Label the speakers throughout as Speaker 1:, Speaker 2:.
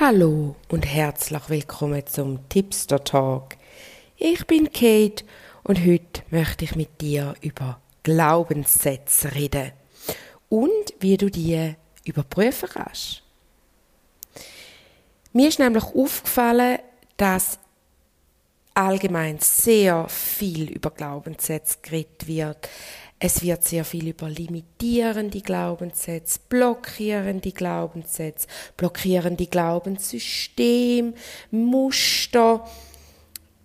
Speaker 1: Hallo und herzlich willkommen zum Tipster Talk. Ich bin Kate und heute möchte ich mit dir über Glaubenssätze reden und wie du die überprüfen kannst. Mir ist nämlich aufgefallen, dass allgemein sehr viel über Glaubenssätze geredet wird. Es wird sehr viel über limitierende Glaubenssätze, blockierende Glaubenssätze, blockierende Glaubenssystem, Muster,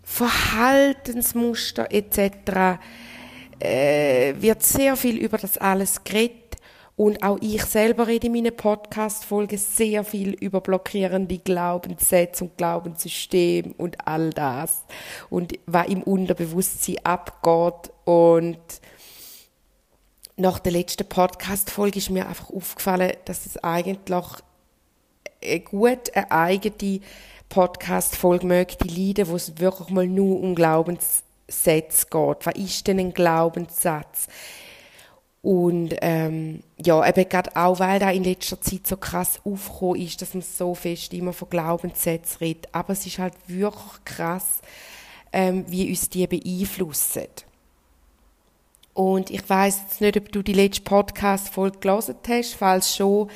Speaker 1: Verhaltensmuster etc. Äh, wird sehr viel über das alles geredet. Und auch ich selber rede in meinen Podcast-Folgen sehr viel über blockierende Glaubenssätze und Glaubenssystem und all das. Und was im Unterbewusstsein abgeht und nach der letzten Podcast-Folge ist mir einfach aufgefallen, dass es eigentlich eine gut eine eigene Podcast-Folge möchte leiden, wo es wirklich mal nur um Glaubenssätze geht. Was ist denn ein Glaubenssatz? Und ähm, ja, eben gerade auch, weil da in letzter Zeit so krass aufgekommen ist, dass man so fest immer von Glaubenssätzen redet. Aber es ist halt wirklich krass, ähm, wie uns die beeinflussen. Und ich weiß jetzt nicht, ob du die letzte Podcast-Folge gelesen hast. Falls schon,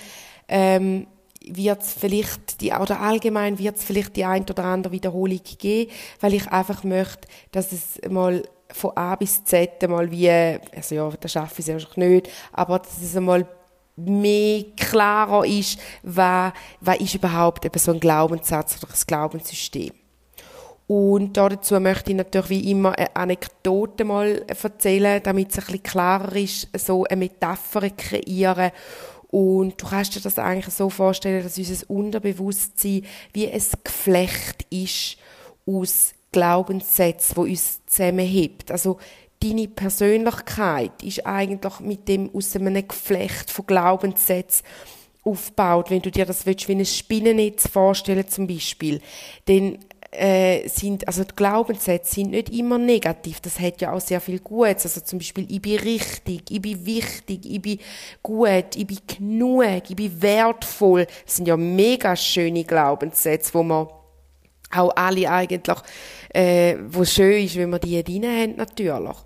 Speaker 1: ähm, wird es vielleicht die, oder allgemein wird es vielleicht die ein oder andere Wiederholung geben, weil ich einfach möchte, dass es mal von A bis Z mal wie, also ja, das schaffe ich selbst nicht, aber dass es einmal mehr klarer ist, was, was ist überhaupt eben so ein Glaubenssatz oder ein Glaubenssystem. Und dazu möchte ich natürlich wie immer eine Anekdote mal erzählen, damit es ein bisschen klarer ist, so eine Metapher kreieren. Und du kannst dir das eigentlich so vorstellen, dass unser Unterbewusstsein wie ein Geflecht ist aus Glaubenssätzen, wo uns zusammenhebt. Also deine Persönlichkeit ist eigentlich mit dem aus einem Geflecht von Glaubenssätzen aufgebaut. Wenn du dir das willst, wie ein Spinnennetz vorstellen zum Beispiel, dann äh, sind, also die Glaubenssätze sind nicht immer negativ. Das hat ja auch sehr viel Gutes. Also zum Beispiel, ich bin richtig, ich bin wichtig, ich bin gut, ich bin genug, ich bin wertvoll. Das sind ja mega schöne Glaubenssätze, wo man auch alle eigentlich, äh, wo schön ist, wenn man die drin haben, natürlich.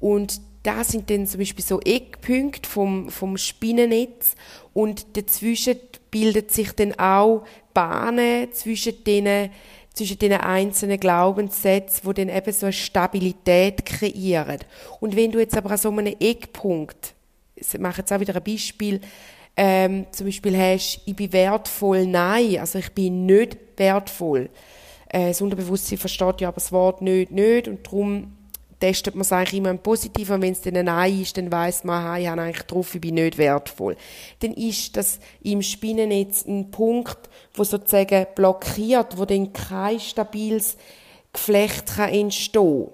Speaker 1: Und das sind dann zum Beispiel so Eckpunkte vom, vom Spinnennetz und dazwischen bildet sich dann auch Bahnen zwischen denen, zwischen den einzelnen Glaubenssätzen, wo dann eben so eine Stabilität kreieren. Und wenn du jetzt aber an so einem Eckpunkt, ich mache jetzt auch wieder ein Beispiel, ähm, zum Beispiel hast, ich bin wertvoll, nein, also ich bin nicht wertvoll. Äh, das Unterbewusstsein versteht ja aber das Wort nicht, nicht und darum testet man es eigentlich immer im Positiven. Und wenn es dann ein Nein ist, dann weiß man, ich habe eigentlich drauf, ich bin nicht wertvoll. Dann ist das im Spinnennetz ein Punkt, wo sozusagen blockiert, wo dann kein stabiles Geflecht kann entstehen kann.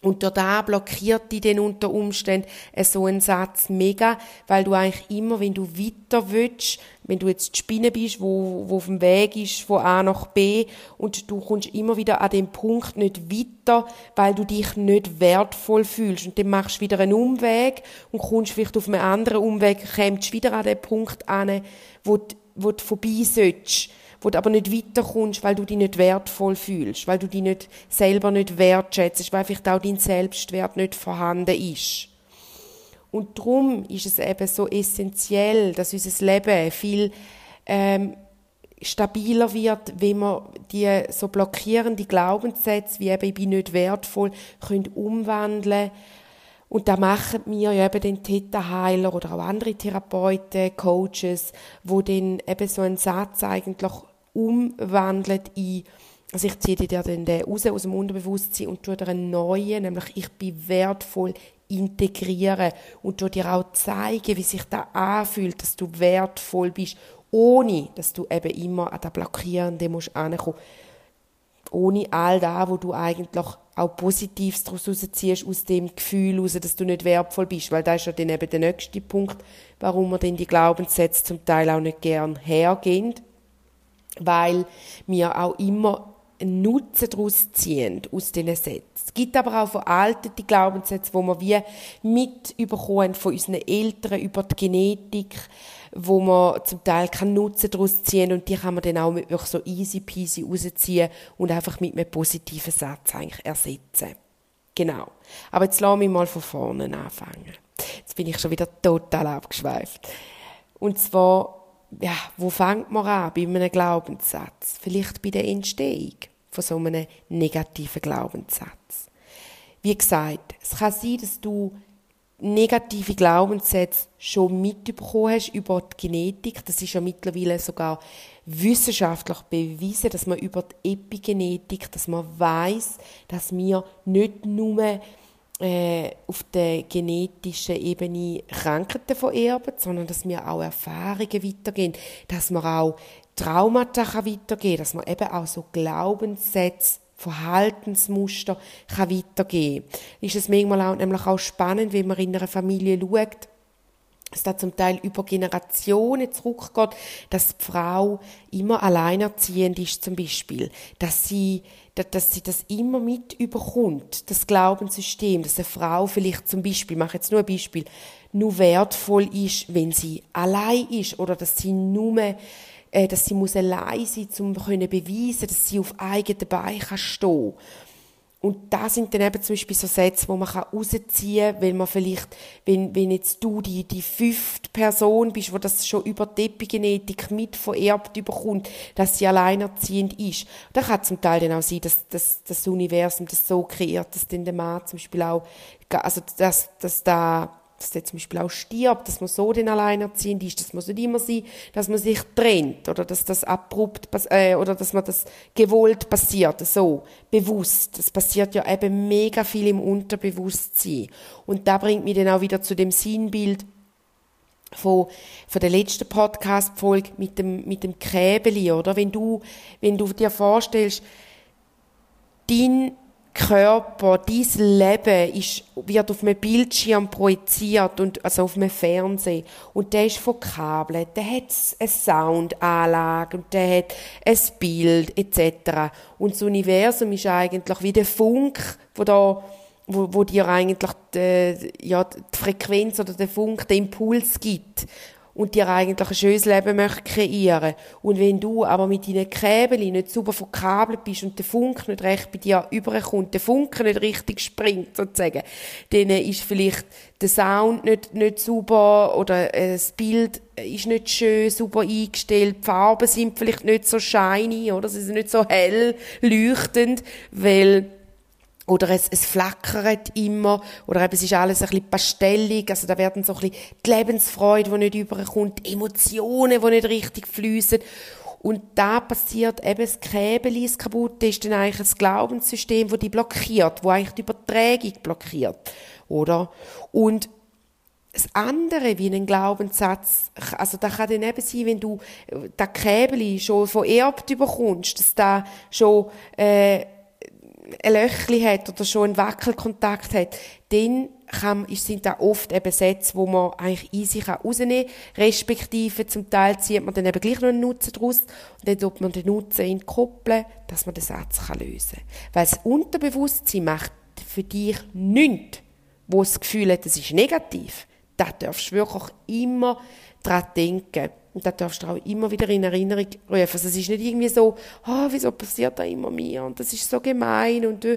Speaker 1: Und da blockiert die dann unter Umständen so einen Satz mega, weil du eigentlich immer, wenn du weiter willst, wenn du jetzt die Spinne bist, wo, wo auf dem Weg ist von A nach B und du kommst immer wieder an dem Punkt nicht weiter, weil du dich nicht wertvoll fühlst. Und dann machst du wieder einen Umweg und kommst vielleicht auf einen anderen Umweg, kommst wieder an den Punkt an, wo, du, wo du vorbei sollst wo du aber nicht weiterkommst, weil du dich nicht wertvoll fühlst, weil du dich nicht selber nicht wertschätzt, weil vielleicht auch dein Selbstwert nicht vorhanden ist. Und darum ist es eben so essentiell, dass unser Leben viel ähm, stabiler wird, wenn wir die so blockierende Glaubenssätze wie eben ich bin nicht wertvoll können umwandeln. Und da machen wir ja eben den Theta-Heiler oder auch andere Therapeuten, Coaches, wo dann eben so einen Satz eigentlich umwandelt in, also ich ziehe dir dann den raus aus dem Unterbewusstsein und tue dir einen neuen, nämlich ich bin wertvoll, integrieren und dir auch zeigen, wie sich das anfühlt, dass du wertvoll bist, ohne, dass du eben immer an das Blockierende musst ankommen. Ohne all das, wo du eigentlich auch Positives daraus rausziehst, aus dem Gefühl raus, dass du nicht wertvoll bist. Weil das ist ja dann eben der nächste Punkt, warum wir denn die Glaubenssätze zum Teil auch nicht gern hergehen weil wir auch immer einen Nutzen daraus ziehen, aus diesen Sätzen. Es gibt aber auch veraltete Glaubenssätze, wo wir wie mitbekommen von unseren Eltern über die Genetik, wo man zum Teil keinen Nutzen daraus ziehen und die kann man dann auch mit wirklich so easy peasy rausziehen und einfach mit einem positiven Satz eigentlich ersetzen. Genau. Aber jetzt lass mich mal von vorne anfangen. Jetzt bin ich schon wieder total abgeschweift. Und zwar ja, wo fängt man an bei einem Glaubenssatz? Vielleicht bei der Entstehung von so einem negativen Glaubenssatz. Wie gesagt, es kann sein, dass du negative Glaubenssätze schon mitbekommen hast über die Genetik. Das ist ja mittlerweile sogar wissenschaftlich bewiesen, dass man über die Epigenetik, dass man weiß, dass wir nicht nur äh, auf der genetischen Ebene Krankheiten vererben, sondern dass wir auch Erfahrungen weitergehen, dass wir auch Traumata weitergehen dass man eben auch so Glaubenssätze Verhaltensmuster kann weitergehen kann. Ist es manchmal auch, nämlich auch spannend, wenn man in einer Familie schaut, dass da zum Teil über Generationen zurückgeht, dass die Frau immer alleinerziehend ist zum Beispiel, dass sie, dass sie das immer mit überkommt, das Glaubenssystem, dass eine Frau vielleicht zum Beispiel, ich mache jetzt nur ein Beispiel, nur wertvoll ist, wenn sie allein ist oder dass sie nur äh, dass sie muss allein sein, um können beweisen, dass sie auf eigenen Beinen stehen kann und da sind dann eben zum Beispiel so Sätze, wo man rausziehen kann, wenn man vielleicht, wenn, wenn jetzt du die, die fünfte Person bist, wo das schon über die Epigenetik mit vererbt überkommt, dass sie alleinerziehend ist. Da kann zum Teil dann auch sein, dass, dass, dass das Universum das so kreiert, dass dann der Mann zum Beispiel auch, also dass, dass da dass der zum Beispiel auch stirbt, dass man so den alleinerziehend ist, das muss nicht immer sein, dass man sich trennt oder dass das abrupt äh, oder dass man das gewollt passiert, so bewusst. Das passiert ja eben mega viel im Unterbewusstsein und da bringt mich dann auch wieder zu dem Sinnbild von, von der letzten Podcast-Folge mit dem, mit dem Käbeli, oder? Wenn du, wenn du dir vorstellst, dein Körper, dein Leben ist, wird auf einem Bildschirm projiziert und, also auf einem Fernsehen. Und der ist von Kabeln, der hat eine Soundanlage und der hat ein Bild, etc. Und das Universum ist eigentlich wie der Funk, wo da, wo, wo dir eigentlich die, ja, die Frequenz oder der Funk, den Impuls gibt und dir eigentlich ein schönes Leben möchte kreieren. Und wenn du aber mit deinen Käbeln nicht super verkabelt bist und der Funk nicht recht bei dir überkommt, der Funke nicht richtig springt, sozusagen, dann ist vielleicht der Sound nicht, nicht super oder äh, das Bild ist nicht schön super eingestellt, die Farben sind vielleicht nicht so shiny oder? Sie sind nicht so hell leuchtend, weil oder es, es flackert immer, oder eben, es ist alles ein bisschen pastellig, also da werden so ein bisschen die Lebensfreude, die nicht überkommt, die Emotionen, die nicht richtig fließen. Und da passiert eben das Käbeli, das kaputt ist dann eigentlich das Glaubenssystem, das die blockiert, wo eigentlich die Übertragung blockiert, oder? Und das andere wie ein Glaubenssatz, also da kann dann eben sein, wenn du das Käbeli schon vererbt bekommst, dass da schon äh, ein Löchli hat oder schon einen Wackelkontakt hat, dann kann, sind da oft eben Sätze, wo man eigentlich easy rausnehmen kann, respektive zum Teil zieht man dann eben gleich noch einen Nutzen daraus und dann tut man den Nutzen entkoppeln, dass man den Satz kann lösen kann. Weil das Unterbewusstsein macht für dich nichts, wo das Gefühl hat, es ist negativ. Da darfst du wirklich immer dran denken. Und da darfst du auch immer wieder in Erinnerung rufen. Also es ist nicht irgendwie so, oh, wieso passiert da immer mir und das ist so gemein und du,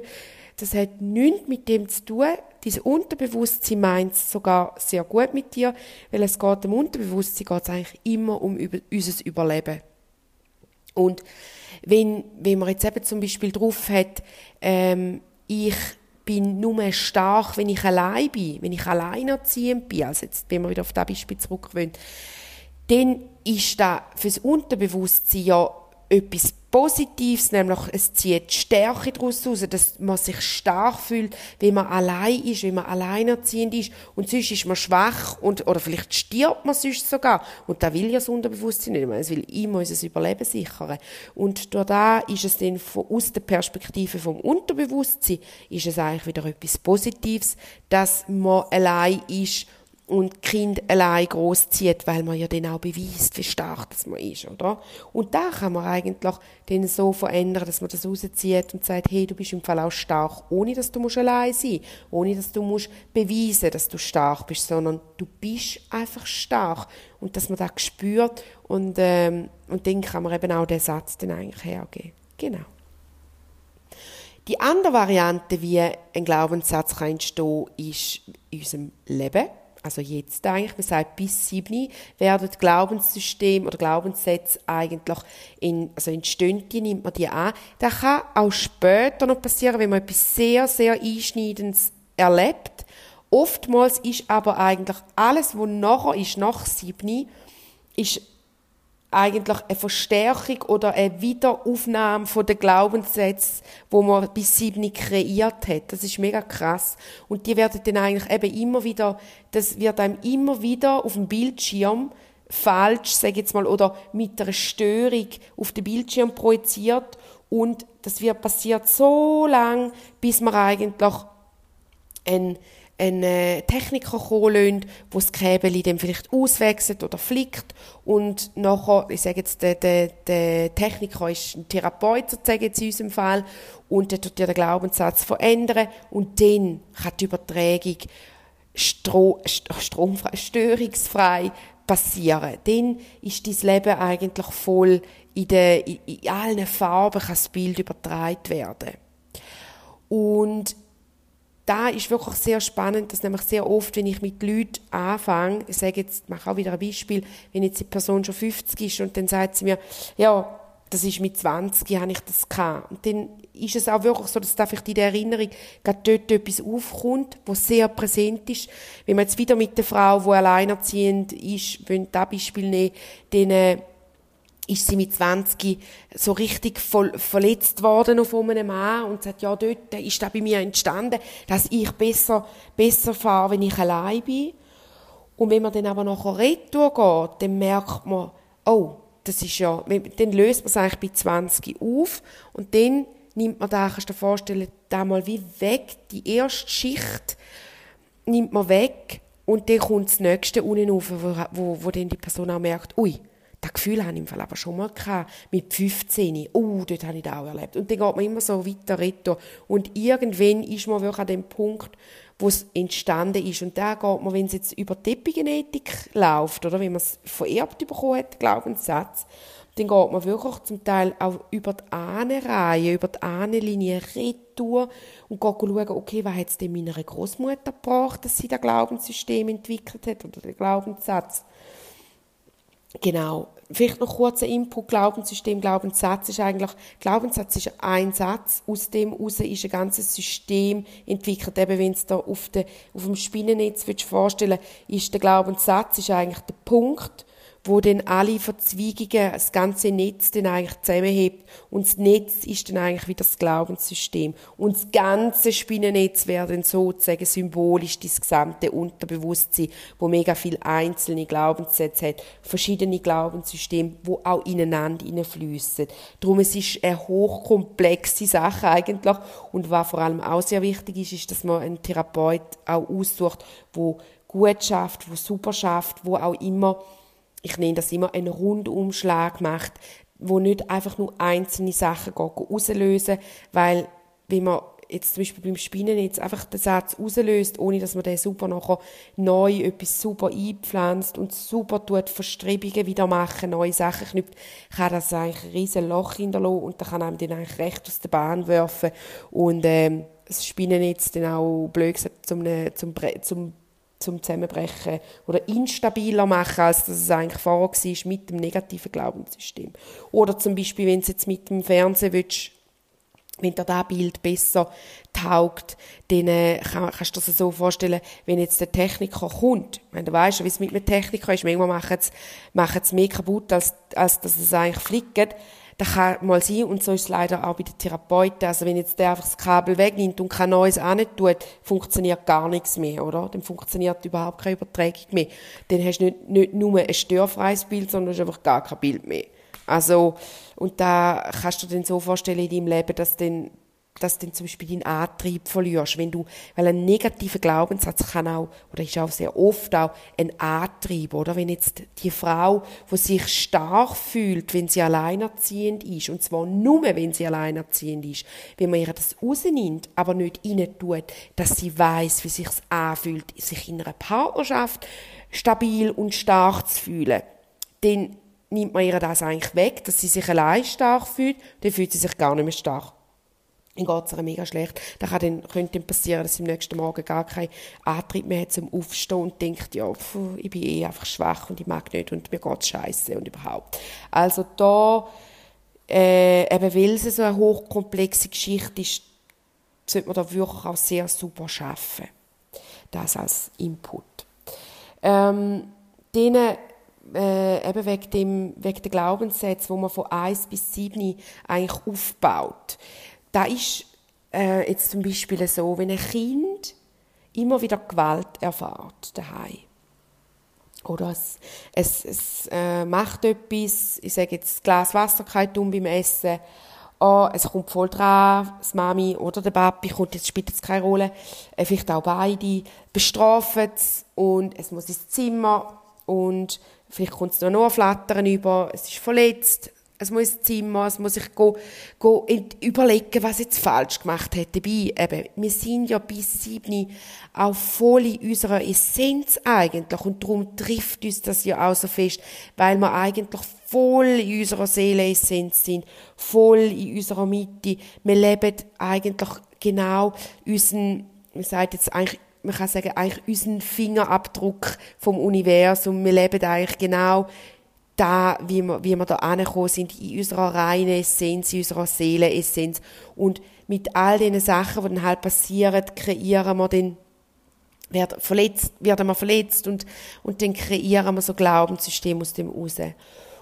Speaker 1: das hat nichts mit dem zu tun. Dein Unterbewusstsein meint es sogar sehr gut mit dir, weil es geht im Unterbewusstsein geht eigentlich immer um über, unser Überleben. Und wenn, wenn man jetzt eben zum Beispiel drauf hat, ähm, ich bin nur stark, wenn ich allein bin, wenn ich alleinerziehend bin, also jetzt, wenn wir wieder auf das Beispiel zurückgewöhnt, dann ist da fürs Unterbewusstsein ja etwas Positives, nämlich es zieht Stärke daraus raus, dass man sich stark fühlt, wenn man allein ist, wenn man alleinerziehend ist. Und sonst ist man schwach und, oder vielleicht stirbt man sonst sogar. Und da will ja das Unterbewusstsein nicht, es will immer unser Überleben sichern. Und durch da ist es dann von, aus der Perspektive vom Unterbewusstsein ist es eigentlich wieder etwas Positives, dass man allein ist und Kind allein großzieht, weil man ja dann auch beweist, wie stark das man ist, oder? Und da kann man eigentlich den so verändern, dass man das rauszieht und sagt, hey, du bist im Fall auch stark, ohne dass du musst allein sein, ohne dass du musst beweisen, dass du stark bist, sondern du bist einfach stark und dass man das spürt und ähm, und dann kann man eben auch den Satz dann eigentlich hergeben. Genau. Die andere Variante, wie ein Glaubenssatz kann entstehen, ist in unserem Leben also jetzt eigentlich, man sagt, bis sieben werden Glaubenssysteme oder Glaubenssätze eigentlich in, also in Stündchen nimmt man die an. Das kann auch später noch passieren, wenn man etwas sehr, sehr Einschneidendes erlebt. Oftmals ist aber eigentlich alles, was nachher ist, nach sieben, ist eigentlich eine Verstärkung oder eine Wiederaufnahme von den Glaubenssätzen, wo man bis sieben kreiert hat. Das ist mega krass. Und die werden dann eigentlich eben immer wieder, das wird einem immer wieder auf dem Bildschirm falsch, sage ich jetzt mal, oder mit einer Störung auf den Bildschirm projiziert. Und das wird passiert so lang, bis man eigentlich ein einen äh, Techniker kommen lassen, der das Käbeli dann vielleicht auswechselt oder flickt und nachher, ich sage jetzt, der, der, der Techniker ist ein Therapeut, sozusagen in unserem Fall, und der tut ja den Glaubenssatz verändern und dann kann die Übertragung stro stromfrei, störungsfrei passieren. Dann ist dein Leben eigentlich voll in, den, in, in allen Farben kann das Bild übertragen werden. Und da ist wirklich sehr spannend, dass nämlich sehr oft, wenn ich mit Leuten anfange, ich sage jetzt, mache auch wieder ein Beispiel, wenn jetzt die Person schon 50 ist und dann sagt sie mir, ja, das ist mit 20, habe ich das gehabt. Und dann ist es auch wirklich so, dass da vielleicht in der Erinnerung gerade dort etwas aufkommt, was sehr präsent ist. Wenn man jetzt wieder mit der Frau, die alleinerziehend ist, wenn das Beispiel nehmen, dann äh, ist sie mit 20 so richtig voll, verletzt worden auf einem Mann und sagt, ja, dort ist da bei mir entstanden, dass ich besser, besser fahre, wenn ich allein bin. Und wenn man dann aber nachher retour geht, dann merkt man, oh, das ist ja, dann löst man es eigentlich bei 20 auf und dann nimmt man da, kannst du dir vorstellen, da mal wie weg, die erste Schicht nimmt man weg und dann kommt das nächste unten rauf, wo, wo, wo dann die Person auch merkt, ui, das Gefühl habe ich im Fall aber schon mal gehabt, mit 15. Oh, dort habe ich das auch erlebt. Und dann geht man immer so weiter retour. Und irgendwann ist man wirklich an dem Punkt, wo es entstanden ist. Und da geht man, wenn es jetzt über die Epigenetik läuft, oder wenn man es vererbt bekommen hat, Glaubenssatz, dann geht man wirklich zum Teil auch über die Ahnenreihe, über die Ahnenlinie retour und geht schauen, okay, was hat es denn meiner Großmutter gebracht, dass sie das Glaubenssystem entwickelt hat oder den Glaubenssatz. Genau. Vielleicht noch kurzer Input. Glaubenssystem, Glaubenssatz ist eigentlich, Glaubenssatz ist ein Satz. Aus dem heraus ist ein ganzes System entwickelt. Eben, wenn es da auf, de, auf dem Spinnennetz willst vorstellen ist der Glaubenssatz ist eigentlich der Punkt, wo dann alle Verzweigungen, das ganze Netz dann eigentlich zusammenhebt. Und das Netz ist dann eigentlich wieder das Glaubenssystem. Und das ganze Spinnennetz wäre dann sozusagen symbolisch das gesamte Unterbewusstsein, wo mega viele einzelne Glaubenssätze hat, verschiedene Glaubenssysteme, wo auch ineinander hineinfließen. Darum es ist eine hochkomplexe Sache eigentlich. Und was vor allem auch sehr wichtig ist, ist, dass man einen Therapeut auch aussucht, wo gut schafft, wo super schafft, wo auch immer ich nenne das immer, einen Rundumschlag macht, wo nicht einfach nur einzelne Sachen auslösen weil wenn man jetzt zum Beispiel beim Spinnen jetzt einfach den Satz auslöst, ohne dass man den super nachher neu etwas super einpflanzt und super tut Verstrebungen wieder machen, neue Sachen knüpft, kann das eigentlich ein riesen Loch hinterlassen und da kann einem dann eigentlich recht aus der Bahn werfen und ähm, das Spinnen jetzt dann auch blöd gesagt zum, zum, zum zum Zusammenbrechen oder instabiler machen, als das es eigentlich vorher war mit dem negativen Glaubenssystem. Oder zum Beispiel, wenn du jetzt mit dem Fernsehen willst, wenn dir das Bild besser taugt, dann äh, kann, kannst du dir das so vorstellen, wenn jetzt der Techniker kommt, wenn du weißt, wie es mit einem Techniker ist, manchmal machen sie mehr kaputt, als, als dass es eigentlich fliegt, das kann mal sein, und so ist es leider auch bei den Therapeuten. Also wenn jetzt der einfach das Kabel wegnimmt und kein neues tut, funktioniert gar nichts mehr, oder? Dann funktioniert überhaupt keine Übertragung mehr. Dann hast du nicht, nicht nur ein störfreies Bild, sondern hast einfach gar kein Bild mehr. Also, und da kannst du dir dann so vorstellen in deinem Leben, dass dann dass du zum Beispiel deinen Antrieb verlierst. Wenn du, weil ein negativer Glaubenssatz kann auch, oder ist auch sehr oft auch ein Antrieb, oder? Wenn jetzt die Frau, wo sich stark fühlt, wenn sie alleinerziehend ist, und zwar nur, wenn sie alleinerziehend ist, wenn man ihr das rausnimmt, aber nicht rein tut, dass sie weiß, wie sich's anfühlt, sich in einer Partnerschaft stabil und stark zu fühlen, dann nimmt man ihr das eigentlich weg, dass sie sich allein stark fühlt, dann fühlt sie sich gar nicht mehr stark dann geht es mega schlecht. Dann kann dann, könnte dann passieren, dass sie am nächsten Morgen gar keinen Antrieb mehr hat zum Aufstehen und denkt, ja, pf, ich bin eh einfach schwach und ich mag nicht und mir geht scheiße und überhaupt. Also da, äh, eben weil es so eine hochkomplexe Geschichte ist, sollte man da wirklich auch sehr super schaffen. Das als Input. Ähm, denen, äh, eben wegen, dem, wegen der Glaubenssätze, wo man von 1 bis 7 eigentlich aufbaut da ist äh, jetzt zum Beispiel so, wenn ein Kind immer wieder Gewalt erfährt daheim. Oder es, es, es äh, macht etwas, ich sage jetzt, das Glas Wasser geht um beim Essen, oh, es kommt voll dran, das Mami oder der Papi, kommt, jetzt spielt es keine Rolle, äh, vielleicht auch beide, bestrafen es und es muss ins Zimmer und vielleicht kommt es noch ein Flattern über, es ist verletzt, es muss ins Zimmer, es muss sich go, go überlegen, was jetzt falsch gemacht hätte. Dabei, eben, wir sind ja bis sieben auch voll in unserer Essenz eigentlich und darum trifft uns das ja auch so fest, weil wir eigentlich voll in unserer Seelenessenz sind, voll in unserer Mitte. Wir leben eigentlich genau unseren, man sagt jetzt eigentlich man kann sagen, eigentlich unseren Fingerabdruck vom Universum. Wir leben eigentlich genau da, wie wir, wie wir da angekommen sind, in unserer reinen Essenz, in unserer Seelenessenz. Und mit all diesen Sachen, die dann halt passieren, kreieren wir dann, werden, verletzt, werden wir verletzt und, und dann kreieren wir so Glaubenssystem aus dem raus.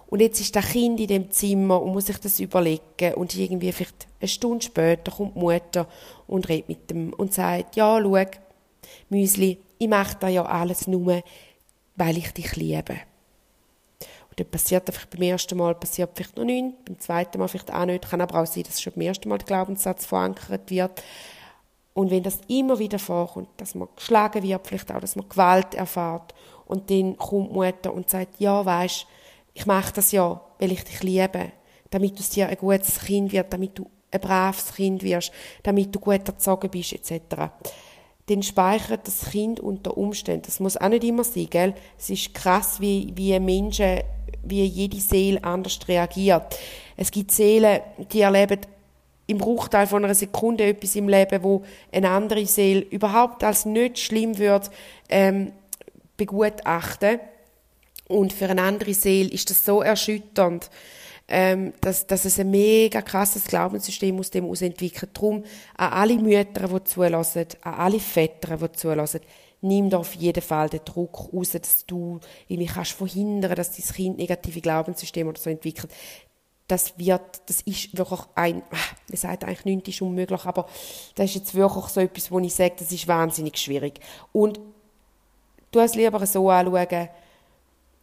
Speaker 1: Und jetzt ist das Kind in dem Zimmer und muss sich das überlegen und irgendwie vielleicht eine Stunde später kommt die Mutter und redet mit dem und sagt, ja, schau, Müsli, ich mache da ja alles nur, weil ich dich liebe dann passiert einfach beim ersten Mal passiert vielleicht noch nichts, beim zweiten Mal vielleicht auch nicht. Kann aber auch sein, dass schon beim ersten Mal der Glaubenssatz verankert wird. Und wenn das immer wieder vorkommt, dass man geschlagen wird, vielleicht auch, dass man Gewalt erfährt und dann kommt die Mutter und sagt, ja, weißt, ich mache das ja, weil ich dich liebe, damit du dir ein gutes Kind wirst, damit du ein braves Kind wirst, damit du gut erzogen bist, etc dann speichert das Kind unter Umständen. Das muss auch nicht immer sein, gell? Es ist krass, wie, wie Menschen, wie jede Seele anders reagiert. Es gibt Seelen, die erleben im Bruchteil von einer Sekunde etwas im Leben, wo eine andere Seele überhaupt als nicht schlimm wird ähm, begutachten. Und für eine andere Seele ist das so erschütternd, ähm, dass, dass es ein mega krasses Glaubenssystem aus dem entwickelt. Darum an alle Mütter, die zulassen, an alle Väter, die zulassen, nimm da auf jeden Fall den Druck raus, dass du irgendwie kannst verhindern, dass dein Kind negative Glaubenssysteme oder so entwickelt. Das wird, das ist wirklich ein, ah, man sagt eigentlich nichts ist unmöglich, aber das ist jetzt wirklich so etwas, wo ich sage, das ist wahnsinnig schwierig. Und du es lieber so anschauen,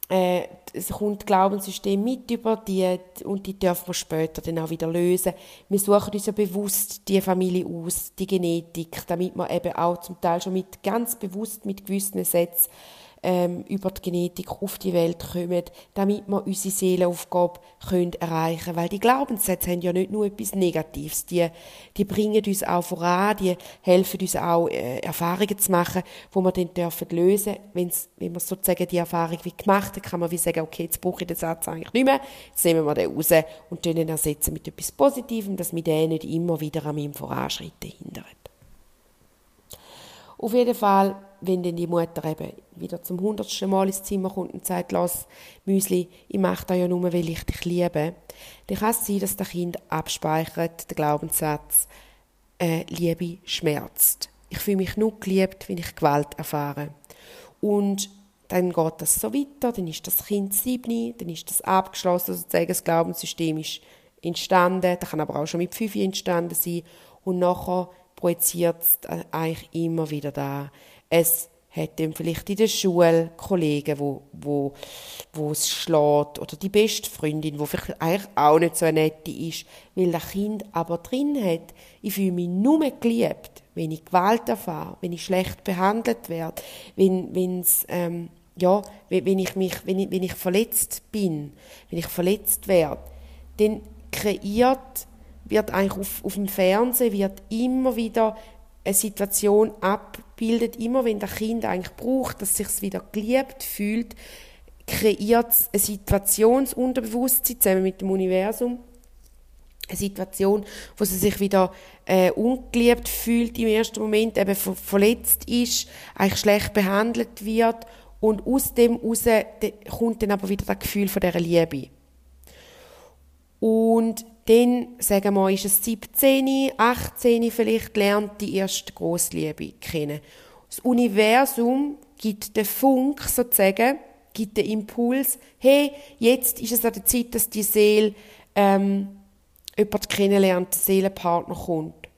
Speaker 1: äh, es kommt Glaubenssystem mit über die und die dürfen wir später dann auch wieder lösen. Wir suchen uns ja bewusst die Familie aus, die Genetik, damit wir eben auch zum Teil schon mit ganz bewusst mit gewissen Sätzen ähm, über die Genetik auf die Welt kommen, damit wir unsere Seelenaufgabe können erreichen können. Weil die Glaubenssätze haben ja nicht nur etwas Negatives, die, die bringen uns auch voran, die helfen uns auch, äh, Erfahrungen zu machen, wo wir dann dürfen lösen Wenn's, Wenn wir sozusagen die Erfahrung wie gemacht haben, kann man wie sagen, okay, jetzt brauche ich den Satz eigentlich nicht mehr, jetzt nehmen wir den raus und den ersetzen mit etwas Positivem, dass mich den nicht immer wieder an meinem Voranschritten hindert. Auf jeden Fall wenn dann die Mutter eben wieder zum hundertsten Mal ins Zimmer kommt und sagt, lass, Müsli, ich mache das ja nur, weil ich dich liebe, dann kann es sein, dass das Kind abspeichert, den Glaubenssatz, äh, Liebe schmerzt. Ich fühle mich nur geliebt, wenn ich Gewalt erfahre. Und dann geht das so weiter, dann ist das Kind sieben, dann ist das abgeschlossen, sozusagen das Glaubenssystem ist entstanden, das kann aber auch schon mit fünf entstanden sein und nachher projiziert es eigentlich immer wieder da. Es hat dann vielleicht in der Schule Kollegen, wo, wo, wo es schlägt, oder die beste Freundin, wo vielleicht eigentlich auch nicht so eine nette ist, weil das Kind aber drin hat, ich fühle mich nur geliebt, wenn ich Gewalt erfahre, wenn ich schlecht behandelt werde, wenn, wenn's, ähm, ja, wenn ich mich, wenn ich, wenn ich verletzt bin, wenn ich verletzt werde, dann kreiert, wird eigentlich auf, auf dem Fernsehen wird immer wieder eine Situation abbildet, immer wenn das Kind eigentlich braucht, dass sich wieder geliebt fühlt, kreiert es eine Situation, zusammen mit dem Universum, eine Situation, wo sie sich wieder äh, ungeliebt fühlt im ersten Moment, eben ver verletzt ist, eigentlich schlecht behandelt wird und aus dem raus kommt dann aber wieder das Gefühl von dieser Liebe. Und dann, sagen wir, ist es 17, 18 vielleicht, lernt die erste Grossliebe kennen. Das Universum gibt den Funk sozusagen, gibt den Impuls, hey, jetzt ist es an der Zeit, dass die Seele ähm, jemanden kennenlernt, der Seelenpartner kommt.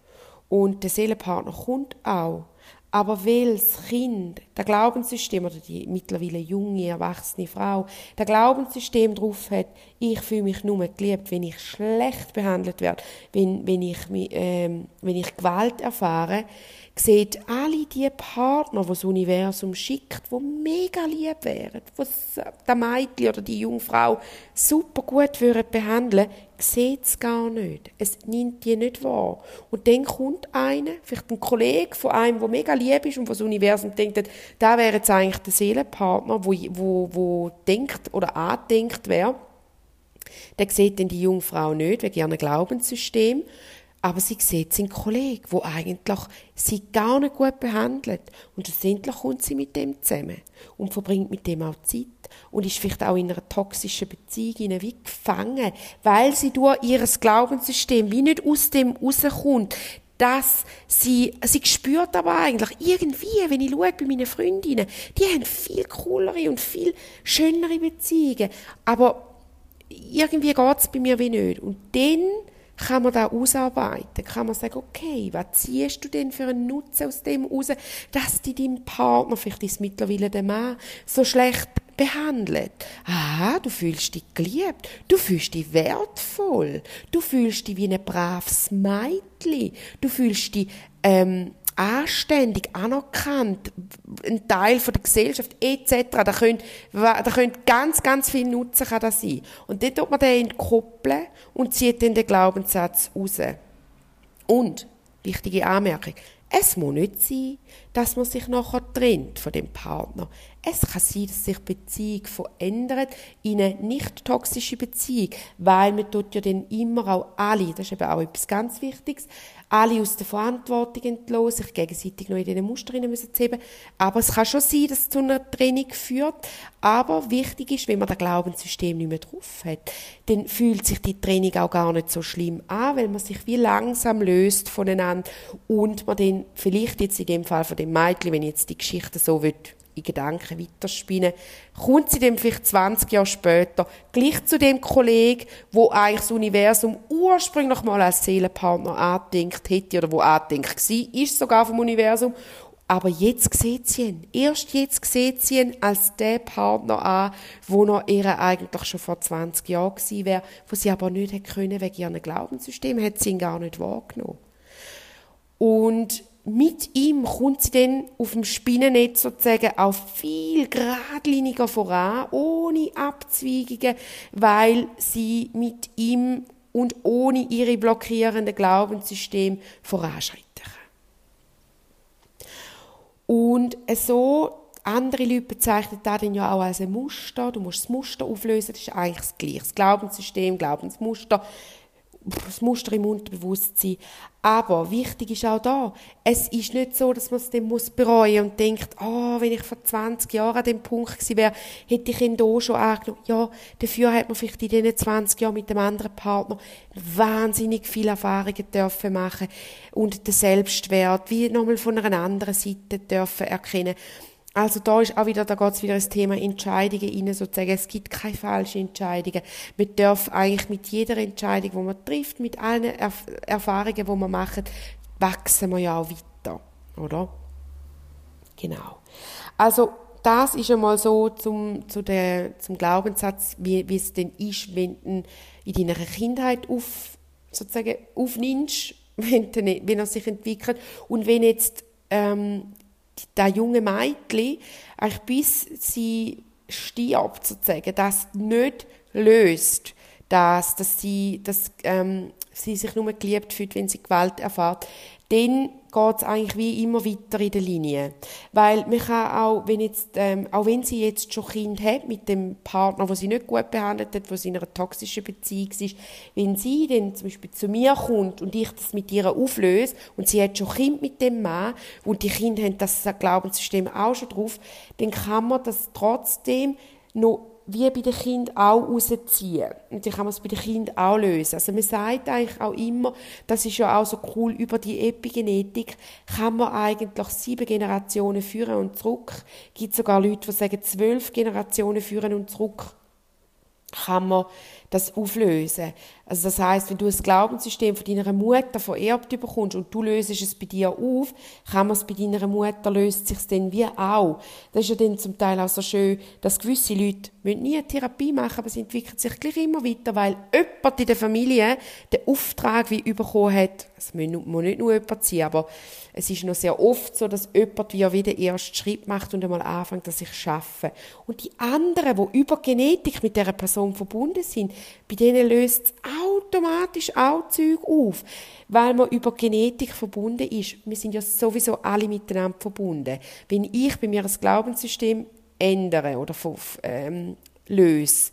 Speaker 1: Und der Seelenpartner kommt auch. Aber weil das Kind, das Glaubenssystem oder die mittlerweile junge, erwachsene Frau, das Glaubenssystem drauf hat, ich fühle mich nur geliebt, wenn ich schlecht behandelt werde, wenn, wenn, ich, ähm, wenn ich Gewalt erfahre, sieht alle die Partner, die das Universum schickt, die mega lieb wären, die der Mädchen oder die junge Frau super gut würden behandeln, sieht es gar nicht. Es nimmt die nicht wahr. Und dann kommt einer, vielleicht ein Kollege von einem, der mega lieb ist und das Universum denkt, da wäre jetzt eigentlich der Seelenpartner, wo, wo, wo denkt oder andenkt wäre. Der sieht dann die junge Frau nicht, wegen ihrem Glaubenssystem. Aber sie sieht seinen Kollegen, wo eigentlich sie gar nicht gut behandelt. Und schlussendlich kommt sie mit dem zusammen und verbringt mit dem auch Zeit und ist vielleicht auch in einer toxischen Beziehung wie gefangen, weil sie durch ihr Glaubenssystem wie nicht aus dem rauskommt, dass sie, sie spürt aber eigentlich irgendwie, wenn ich schaue bei meinen Freundinnen, die haben viel coolere und viel schönere Beziehungen, aber irgendwie geht es bei mir wie nicht. Und dann kann man da ausarbeiten, kann man sagen, okay, was ziehst du denn für einen Nutzen aus dem raus, dass die deinem Partner, vielleicht ist mittlerweile der Mann, so schlecht behandelt. Ah, du fühlst dich geliebt, du fühlst dich wertvoll, du fühlst dich wie ein braves Mädchen, du fühlst dich ähm, anständig, anerkannt, ein Teil von der Gesellschaft etc. Da können, da können ganz, ganz viel Nutzen kann das sein. Und dort tut man den entkoppeln und zieht dann den Glaubenssatz raus. Und, wichtige Anmerkung, es muss nicht sein, dass man sich nachher trennt von dem Partner. Es kann sein, dass sich Beziehung verändert in eine nicht toxische Beziehung, weil man tut ja dann immer auch alle, das ist eben auch etwas ganz Wichtiges, alle aus der Verantwortung entlassen, sich gegenseitig noch in diesen Mustern müssen. Aber es kann schon sein, dass es zu einer Trennung führt. Aber wichtig ist, wenn man das Glaubenssystem nicht mehr drauf hat, dann fühlt sich die Trennung auch gar nicht so schlimm an, weil man sich wie langsam löst voneinander und man dann vielleicht jetzt in dem Fall von dem Mädchen, wenn ich jetzt die Geschichte so will, in Gedanken weiterspinnen, kommt sie dann vielleicht 20 Jahre später gleich zu dem Kollegen, wo eigentlich das Universum ursprünglich mal als Seelenpartner angedenkt hätte oder wo angedenkt war, ist sogar vom Universum. Aber jetzt sieht sie ihn. Erst jetzt sieht sie ihn als der Partner an, wo noch ihr eigentlich schon vor 20 Jahren gewesen wäre, wo sie aber nicht hätte können wegen ihrem Glaubenssystem, hat sie ihn gar nicht wahrgenommen. Und mit ihm kommt sie dann auf dem Spinnennetz sozusagen auch viel geradliniger voran, ohne Abzweigungen, weil sie mit ihm und ohne ihre blockierenden Glaubenssystem voranschreiten kann. Und so andere Leute bezeichnen das dann ja auch als ein Muster. Du musst das Muster auflösen. Das ist eigentlich das Gleiche. Das Glaubenssystem, Glaubensmuster das Muster im Unterbewusstsein. Aber wichtig ist auch da, es ist nicht so, dass man es dann muss bereuen und denkt, oh, wenn ich vor 20 Jahren an dem Punkt gewesen wäre, hätte ich ihn da schon angenommen. Ja, dafür hat man vielleicht in diesen 20 Jahren mit dem anderen Partner wahnsinnig viele Erfahrungen dürfen machen und den Selbstwert wie nochmal von einer anderen Seite dürfen erkennen. Also da ist auch wieder, da geht es wieder ins Thema Entscheidungen rein, sozusagen. Es gibt keine falschen Entscheidungen. Man darf eigentlich mit jeder Entscheidung, die man trifft, mit allen Erf Erfahrungen, die man macht, wachsen wir ja auch weiter, oder? Genau. Also das ist einmal so zum, zu der, zum Glaubenssatz, wie, wie es denn ist, wenn du in deiner Kindheit auf, sozusagen aufnimmst, wenn, wenn er sich entwickelt und wenn jetzt ähm, der junge Mädchen eigentlich bis sie stirbt sozusagen, das nicht löst, dass, dass, sie, dass ähm, sie sich nur geliebt fühlt, wenn sie Gewalt erfährt, dann geht es eigentlich wie immer weiter in der Linie. Weil man kann auch, wenn jetzt, ähm, auch wenn sie jetzt schon Kind hat mit dem Partner, wo sie nicht gut behandelt hat, wo sie in einer toxischen Beziehung ist, wenn sie dann zum Beispiel zu mir kommt und ich das mit ihr auflöse und sie hat schon Kind mit dem Mann und die Kinder haben das Glaubenssystem auch schon drauf, dann kann man das trotzdem noch wie bei den Kindern auch rausziehen. Und dann kann man es bei den Kindern auch lösen. Also man sagt eigentlich auch immer, das ist ja auch so cool, über die Epigenetik kann man eigentlich sieben Generationen führen und zurück. Es gibt sogar Leute, die sagen, zwölf Generationen führen und zurück kann man das auflösen. Also das heißt, wenn du ein Glaubenssystem von deiner Mutter vererbt bekommst und du löst es bei dir auf, kann man es bei deiner Mutter löst sich dann wie auch. Das ist ja dann zum Teil auch so schön, dass gewisse Leute nie eine Therapie machen, aber sie entwickeln sich gleich immer weiter, weil jemand in der Familie den Auftrag wie bekommen hat. Es muss nicht nur jemand sein, aber es ist noch sehr oft so, dass jemand wie wieder den ersten Schritt macht und einmal anfängt, dass ich schaffe. Und die anderen, die über Genetik mit dieser Person verbunden sind, bei denen löst es automatisch auch Zeug auf, weil man über Genetik verbunden ist. Wir sind ja sowieso alle miteinander verbunden. Wenn ich bei mir das Glaubenssystem ändere oder ähm, löse,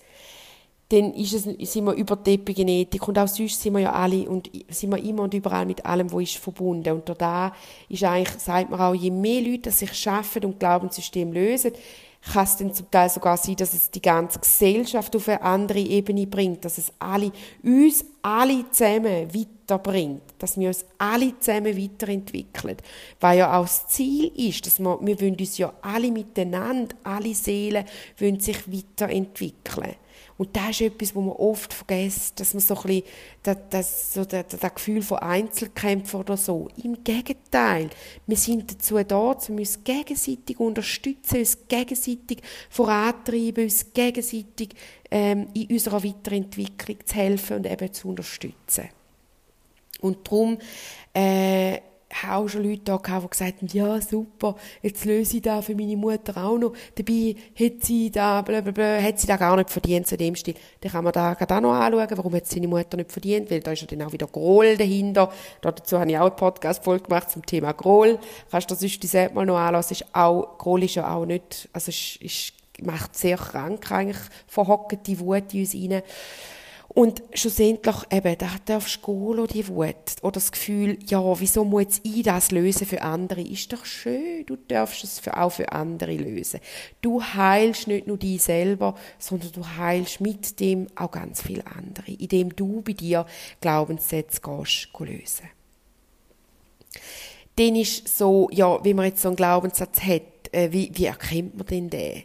Speaker 1: dann ist es, sind wir über die Epigenetik und auch sonst sind wir ja alle und sind wir immer und überall mit allem, was ist verbunden. Und da ist eigentlich, sagt man auch, je mehr Leute sich schaffen und Glaubenssystem lösen, kann es dann zum Teil sogar sein, dass es die ganze Gesellschaft auf eine andere Ebene bringt, dass es alle, uns alle zusammen weiterbringt, dass wir uns alle zusammen weiterentwickeln. Weil ja auch das Ziel ist, dass wir, wir wollen uns ja alle miteinander, alle Seelen wollen sich weiterentwickeln. Und das ist etwas, was man oft vergisst, dass man so ein bisschen das, das, so das, das Gefühl von Einzelkämpfen oder so. Im Gegenteil, wir sind dazu da, um uns gegenseitig unterstützen, uns gegenseitig vorantreiben, uns gegenseitig ähm, in unserer Weiterentwicklung zu helfen und eben zu unterstützen. Und darum äh, auch schon Leute da gehabt, die gesagt haben, ja, super, jetzt löse ich das für meine Mutter auch noch. Dabei hat sie da, blablabla, hat sie da gar nicht verdient, zu dem Stil. Dann kann man da gerade auch noch anschauen, warum hat seine Mutter nicht verdient, weil da ist ja dann auch wieder Groll dahinter. Dazu habe ich auch eine Podcast-Folge gemacht zum Thema Groll. Kannst du das sonst selbst mal noch anschauen. Ist auch, Groll ist ja auch nicht, also ist, ist macht sehr krank eigentlich, verhockt die Wut in uns rein. Und schlussendlich eben, da darfst du gehen, die Wut. Oder das Gefühl, ja, wieso muss ich das lösen für andere? Ist doch schön, du darfst es auch für andere lösen. Du heilst nicht nur dich selber, sondern du heilst mit dem auch ganz viele andere, indem du bei dir Glaubenssätze gehst, lösen. Dann ist so, ja, wie man jetzt so einen Glaubenssatz hat, äh, wie, wie erkennt man denn den?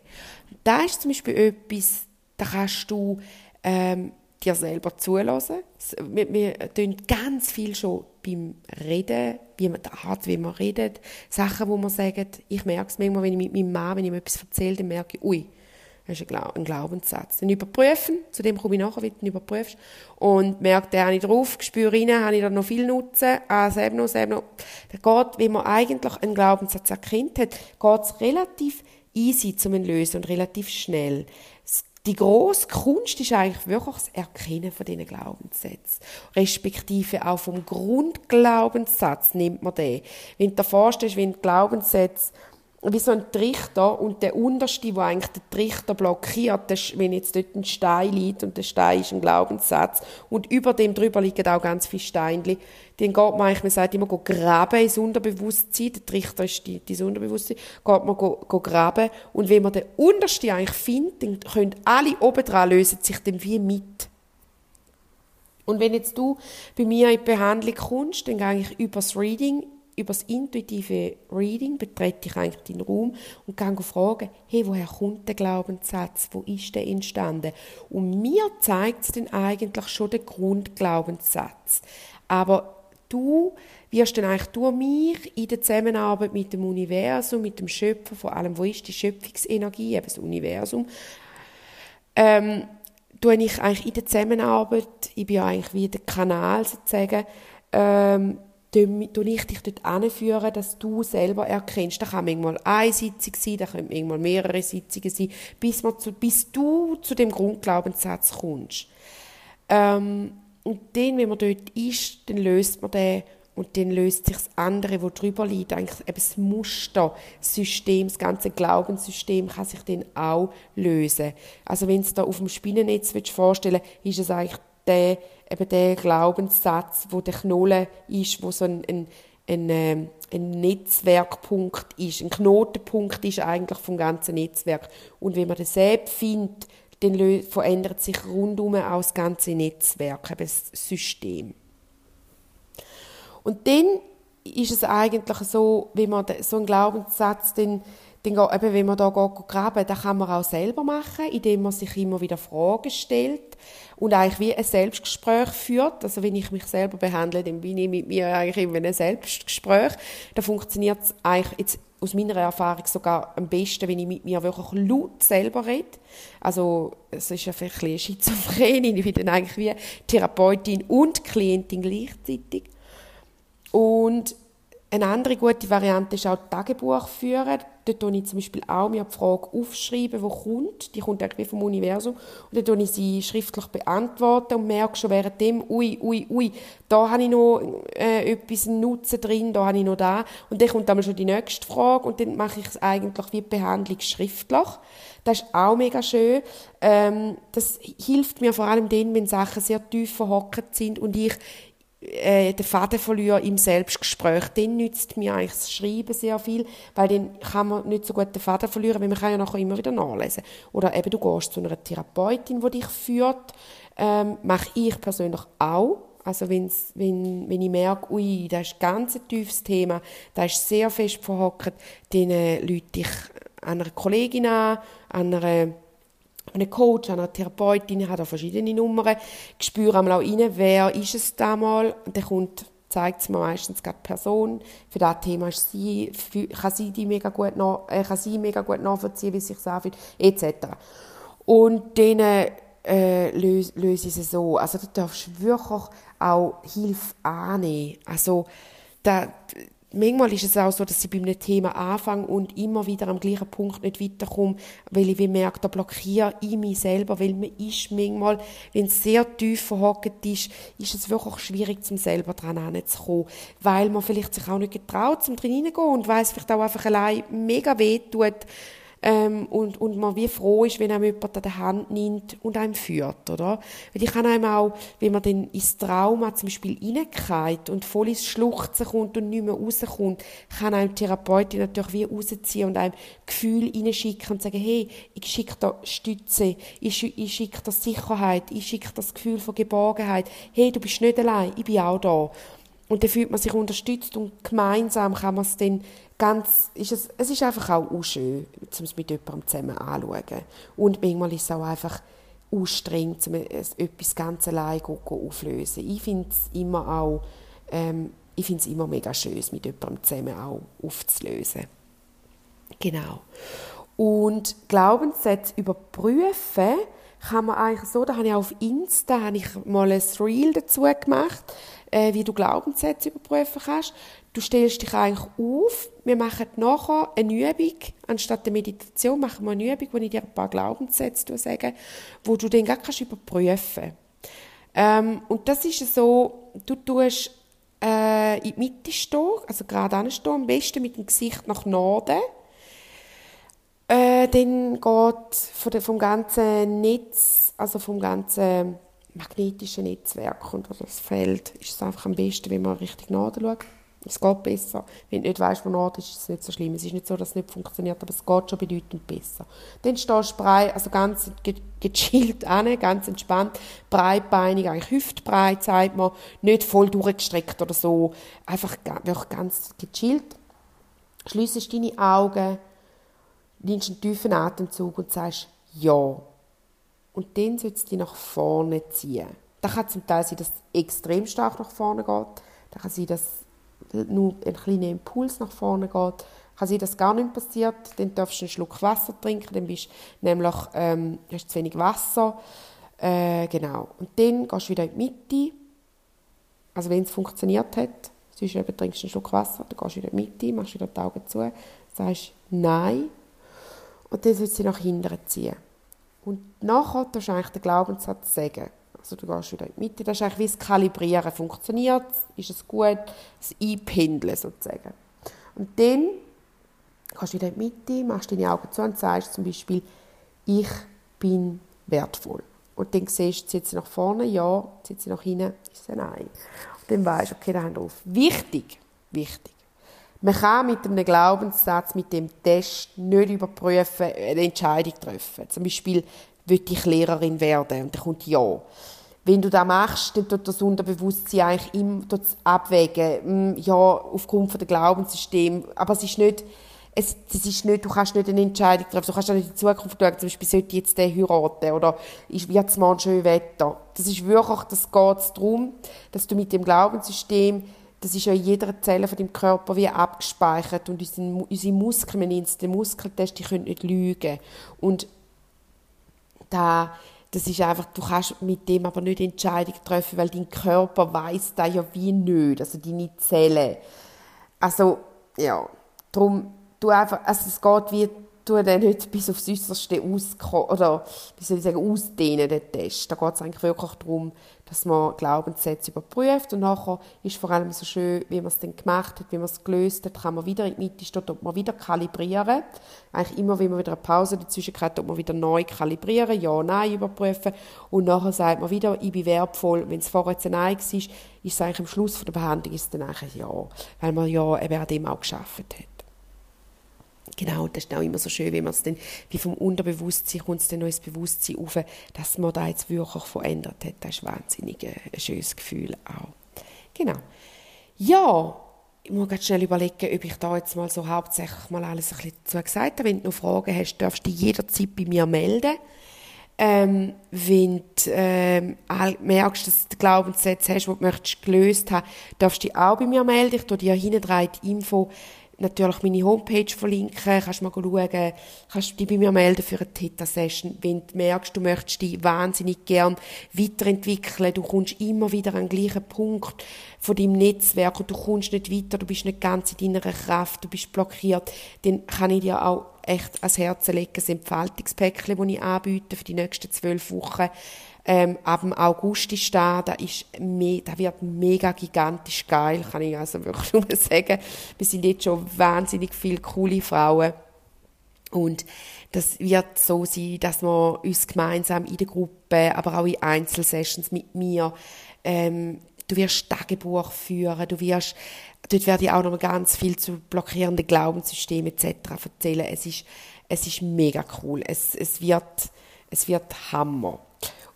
Speaker 1: Da ist zum Beispiel etwas, da kannst du ähm, dir selber zulassen. Wir, wir tun ganz viel schon beim Reden, wie man, die Art, wie man redet, Sachen, wo man sagt, ich merke es manchmal, wenn ich mit meinem Mann, wenn ich mir etwas erzähle, dann merke ich, ui, das ist ein Glaubenssatz. Dann überprüfen, zu dem komme ich nachher, wie du überprüfst, und merke, da habe ich drauf, spüre rein, habe ich da noch viel Nutzen, ah, selber noch, selber noch. Da geht, wenn man eigentlich einen Glaubenssatz erkennt hat, geht es relativ easy zu lösen und relativ schnell die grosse Kunst ist eigentlich wirklich das Erkennen von diesen Glaubenssätzen. Respektive auch vom Grundglaubenssatz nimmt man den. Wenn du dir vorstellst, wenn Glaubenssätze wie so ein Trichter und der unterste, wo eigentlich den Trichter blockiert, wenn jetzt dort ein Stein liegt und der Stein ist ein Glaubenssatz und über dem drüber liegen auch ganz viele Steinchen, dann geht man eigentlich, man sagt immer, graben ins Unterbewusstsein, der Trichter ist die, das Unterbewusstsein, geht man go, graben und wenn man den untersten eigentlich findet, dann können alle oben dran lösen sich dann wie mit. Und wenn jetzt du bei mir in die Behandlung kommst, dann gehe ich über das Reading über das intuitive Reading betrete ich eigentlich den Raum und gehe fragen, hey, woher kommt der Glaubenssatz? Wo ist der entstanden? Und mir zeigt es dann eigentlich schon den Grundglaubenssatz. Aber du wirst dann eigentlich durch mich in der Zusammenarbeit mit dem Universum, mit dem Schöpfer, vor allem, wo ist die Schöpfungsenergie, eben das Universum, ähm, tue ich eigentlich in der Zusammenarbeit, ich bin ja eigentlich wie der Kanal sozusagen, ähm, tue ich dich dort anführen, dass du selber erkennst. Das kann manchmal eine Sitzung sein, das können manchmal mehrere Sitzungen sein, bis, man zu, bis du zu dem Grundglaubenssatz kommst. Ähm, und dann, wenn man dort ist, dann löst man den und dann löst sich das andere, wo drüber liegt, eigentlich eben das Muster, das ganze Glaubenssystem kann sich dann auch lösen. Also wenn du da auf dem Spinnennetz vorstellen ist es eigentlich der, eben der Glaubenssatz, wo der Knolle ist, wo so ein, ein, ein, ähm, ein Netzwerkpunkt ist, ein Knotenpunkt ist eigentlich vom ganzen Netzwerk. Und wenn man das selbst findet, dann verändert sich rundum auch das ganze Netzwerk, eben das System. Und dann ist es eigentlich so, wenn man so einen Glaubenssatz dann, dann eben, wenn man da geht, graben, das kann man auch selber machen, indem man sich immer wieder Fragen stellt und eigentlich wie ein Selbstgespräch führt. Also wenn ich mich selber behandle, dann bin ich mit mir eigentlich immer in einem Selbstgespräch. Da funktioniert es eigentlich jetzt aus meiner Erfahrung sogar am besten, wenn ich mit mir wirklich laut selber rede. Also es ist ja ein bisschen schizophren, ich bin dann eigentlich wie Therapeutin und Klientin gleichzeitig. Und eine andere gute Variante ist auch Tagebuch führen. Dort tue ich zum Beispiel auch mir die Frage aufschreiben, die kommt. Die kommt irgendwie vom Universum. Und dann ich sie schriftlich beantworten und merke schon während dem, ui, ui, ui, da habe ich noch äh, etwas Nutzen drin, da habe ich noch da. Und dann kommt dann schon die nächste Frage und dann mache ich es eigentlich wie Behandlung schriftlich. Das ist auch mega schön. Ähm, das hilft mir vor allem dann, wenn Sachen sehr tief verhockt sind und ich äh, den Faden verliere im Selbstgespräch, dann nützt mir eigentlich das Schreiben sehr viel, weil dann kann man nicht so gut den Faden verlieren, weil man kann ja nachher immer wieder nachlesen. Oder eben, du gehst zu einer Therapeutin, die dich führt, ähm, mache ich persönlich auch. Also wenn's, wenn, wenn ich merke, ui, das ist ein ganz tiefes Thema, das ist sehr fest verhockt, dann äh, lüte ich einer Kollegin an, an einer einen Coach, eine Therapeutin, hat auch verschiedene Nummern. Ich spüre einmal auch rein, wer ist es da mal. Und dann kommt, zeigt es mir meistens gerade die Person. Für das Thema ist sie, kann sie die mega gut, nach, äh, kann sie mega gut nachvollziehen, wie sich es anfühlt, etc. Und dann äh, löse, löse ich es so. Also du darfst wirklich auch Hilfe annehmen. Also da, manchmal ist es auch so, dass ich bei einem Thema anfange und immer wieder am gleichen Punkt nicht weiterkomme, weil ich wie merke, da blockiere ich mich selber, weil man ist manchmal, wenn es sehr tief verhockt ist, ist es wirklich schwierig, zum selber dran hinzukommen, weil man vielleicht sich auch nicht getraut, zum drin hineingehen und weil es vielleicht auch einfach allein mega weh tut, ähm, und, und man wie froh ist, wenn einem jemand an der Hand nimmt und einem führt, oder? Weil ich kann einem auch, wenn man dann ins Trauma zum Beispiel reingeht und voll ins Schluchzen kommt und nicht mehr rauskommt, kann einem Therapeutin natürlich wie rausziehen und einem Gefühl reinschicken und sagen, hey, ich schicke da Stütze, ich, ich schicke da Sicherheit, ich schicke das Gefühl von Geborgenheit, hey, du bist nicht allein, ich bin auch da. Und dann fühlt man sich unterstützt und gemeinsam kann man es dann ganz, ist es, es ist einfach auch, schön, um es mit jemandem zusammen anzuschauen. Und manchmal ist es auch einfach anstrengend, um etwas ganz allein auflösen. Ich finde es immer auch, ähm, ich finde es immer mega schön, es mit jemandem zusammen auch aufzulösen. Genau. Und Glaubenssätze überprüfen kann man eigentlich so, da habe ich auf Insta habe ich mal ein Reel dazu gemacht, äh, wie du Glaubenssätze überprüfen kannst. Du stellst dich eigentlich auf. Wir machen nachher eine Übung. Anstatt der Meditation machen wir eine Übung, wo ich dir ein paar Glaubenssätze sage, wo du dann gar kannst überprüfen ähm, Und das ist so, du tust äh, in die Mitte stehen, also gerade anstehen, am besten mit dem Gesicht nach Norden. Äh, dann geht vom ganzen Netz, also vom ganzen magnetischen Netzwerk und das Feld, ist es einfach am besten, wenn man richtig Norden schaut es geht besser. Wenn du nicht weißt, wo Nord ist, ist es nicht so schlimm. Es ist nicht so, dass es nicht funktioniert, aber es geht schon bedeutend besser. Dann stehst du breit, also ganz gechillt an, ganz entspannt, breitbeinig, eigentlich hüftbreit, sagt man, nicht voll durchgestreckt oder so. Einfach wirklich ganz gechillt. Schliessest deine Augen, nimmst einen tiefen Atemzug und sagst Ja. Und dann sollst du dich nach vorne ziehen. Das kann zum Teil sein, dass es extrem stark nach vorne geht dann kann sein, dass nur ein kleiner Impuls nach vorne geht. Kann sein, dass gar nichts passiert, dann darfst du einen Schluck Wasser trinken, dann bist du nämlich, ähm, hast zu wenig Wasser. Äh, genau. Und dann gehst du wieder in die Mitte. Also wenn es funktioniert hat, sonst eben trinkst du einen Schluck Wasser, dann gehst du wieder in die Mitte, machst wieder die Augen zu, sagst Nein und dann sollst du sie nach hinten ziehen. Und nachher darfst du eigentlich den Glaubenssatz sagen. Also du gehst wieder in die Mitte, das ist eigentlich wie das Kalibrieren. Funktioniert? Ist es gut? Das Einpendeln sozusagen. Und dann gehst du wieder in die Mitte, machst deine Augen zu und sagst zum Beispiel, ich bin wertvoll. Und dann siehst du, zieht sie nach vorne, ja, zieht sie nach hinten, ist sie nein. Und dann weißt du, okay, da haben wir auf. Wichtig, wichtig. Man kann mit einem Glaubenssatz, mit dem Test nicht überprüfen, eine Entscheidung treffen. Zum Beispiel, will ich Lehrerin werden? Und dann kommt ja. Wenn du das machst, dann tut das Unterbewusstsein eigentlich immer abwägen, hm, ja, aufgrund des Glaubenssystems. Aber es ist nicht, es, das ist nicht, du kannst nicht eine Entscheidung treffen, du kannst auch nicht in die Zukunft schauen, zum Beispiel, sollte ich jetzt den heiraten oder wird es ein schönes Wetter. Das ist wirklich, das geht darum, dass du mit dem Glaubenssystem das ist ja in jeder Zelle von deinem Körper wie abgespeichert und unsere, unsere Muskeln, wir nennen es den Muskeltest, die können nicht lügen. Und da, das ist einfach, du kannst mit dem aber nicht Entscheidungen treffen, weil dein Körper weiß da ja wie nicht, also deine Zellen. Also, ja, darum, du einfach, also es geht wie tue den nicht bis aufs Äußerste oder wie soll ich sagen, ausdehnen, den Test. Da geht es eigentlich wirklich darum, dass man Glaubenssätze überprüft und nachher ist vor allem so schön, wie man es dann gemacht hat, wie man es gelöst hat, kann man wieder in die Mitte stehen, ob man wieder kalibrieren. Eigentlich immer, wenn man wieder eine Pause dazwischen hat, ob man wieder neu kalibrieren, ja, nein überprüfen und nachher sagt man wieder, ich bin wertvoll. Wenn es vorher jetzt ein Nein war, ist es eigentlich am Schluss der Behandlung ist es dann eigentlich Ja, weil man ja eben an dem auch geschafft hat. Genau, das ist auch immer so schön, wenn man es dann, wie vom Unterbewusstsein kommt es dann noch ins Bewusstsein auf, dass man da jetzt wirklich verändert hat. Das ist wahnsinnig äh, ein schönes Gefühl auch. Genau. Ja, ich muss ganz schnell überlegen, ob ich da jetzt mal so hauptsächlich mal alles ein bisschen dazu gesagt habe. Wenn du noch Fragen hast, darfst du dich jederzeit bei mir melden. Ähm, wenn du ähm, merkst, dass du Glaubenssätze hast, die du gelöst haben, darfst du dich auch bei mir melden. Ich tue dir hinten die Info natürlich meine Homepage verlinken, kannst mal schauen, kannst dich bei mir melden für eine Theta-Session, wenn du merkst, du möchtest dich wahnsinnig gern weiterentwickeln, du kommst immer wieder an den gleichen Punkt von deinem Netzwerk und du kommst nicht weiter, du bist nicht ganz in deiner Kraft, du bist blockiert, dann kann ich dir auch echt ans Herz legen, das Entfaltungspäckchen, das ich anbiete für die nächsten zwölf Wochen ähm, ab dem August ist da, da, ist me da wird mega gigantisch geil, kann ich also wirklich nur sagen. Wir sind jetzt schon wahnsinnig viele coole Frauen. Und das wird so sein, dass wir uns gemeinsam in der Gruppe, aber auch in Einzelsessions mit mir, ähm, du wirst Tagebuch führen, du wirst, dort werde ich auch noch ganz viel zu blockierenden Glaubenssystemen etc. erzählen. Es ist, es ist mega cool. Es, es wird, es wird Hammer.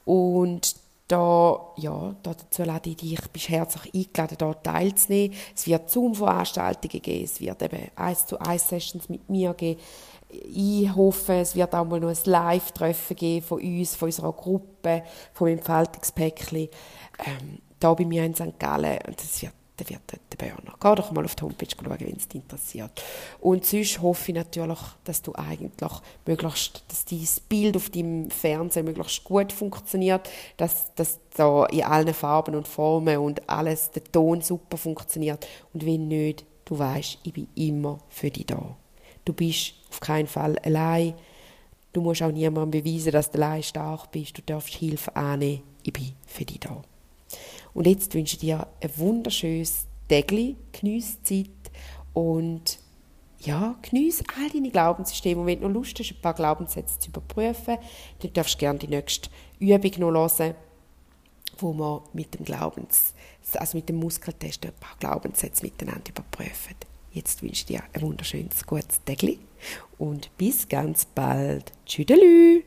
Speaker 1: Und da, ja, dazu lade ich dich, bist herzlich eingeladen, da teilzunehmen. Es wird Zoom-Veranstaltungen geben, es wird eben 1 zu 1 Sessions mit mir geben. Ich hoffe, es wird auch mal noch ein Live-Treffen geben von uns, von unserer Gruppe, vom Entfaltungspäckchen, ähm, da bei mir in St. Gallen. Und es wird dann wird der Burner. Geh doch mal auf die Homepage schauen, wenn es dich interessiert. Und sonst hoffe ich natürlich, dass du eigentlich möglichst, dass dein Bild auf deinem Fernseher möglichst gut funktioniert, dass, dass da in allen Farben und Formen und alles, der Ton super funktioniert. Und wenn nicht, du weißt, ich bin immer für dich da. Du bist auf keinen Fall allein. Du musst auch niemandem beweisen, dass du allein stark bist. Du darfst Hilfe annehmen. Ich bin für dich da. Und jetzt wünsche ich dir ein wunderschönes Tägli, Geniesse und ja, geniesse all deine Glaubenssysteme. Und wenn du noch Lust hast, ein paar Glaubenssätze zu überprüfen, dann darfst du gerne die nächste Übung noch hören, wo wir mit dem Glaubens, also mit dem Muskeltest ein paar Glaubenssätze miteinander überprüfen. Jetzt wünsche ich dir ein wunderschönes, gutes Tägli und bis ganz bald. Tschüdelü!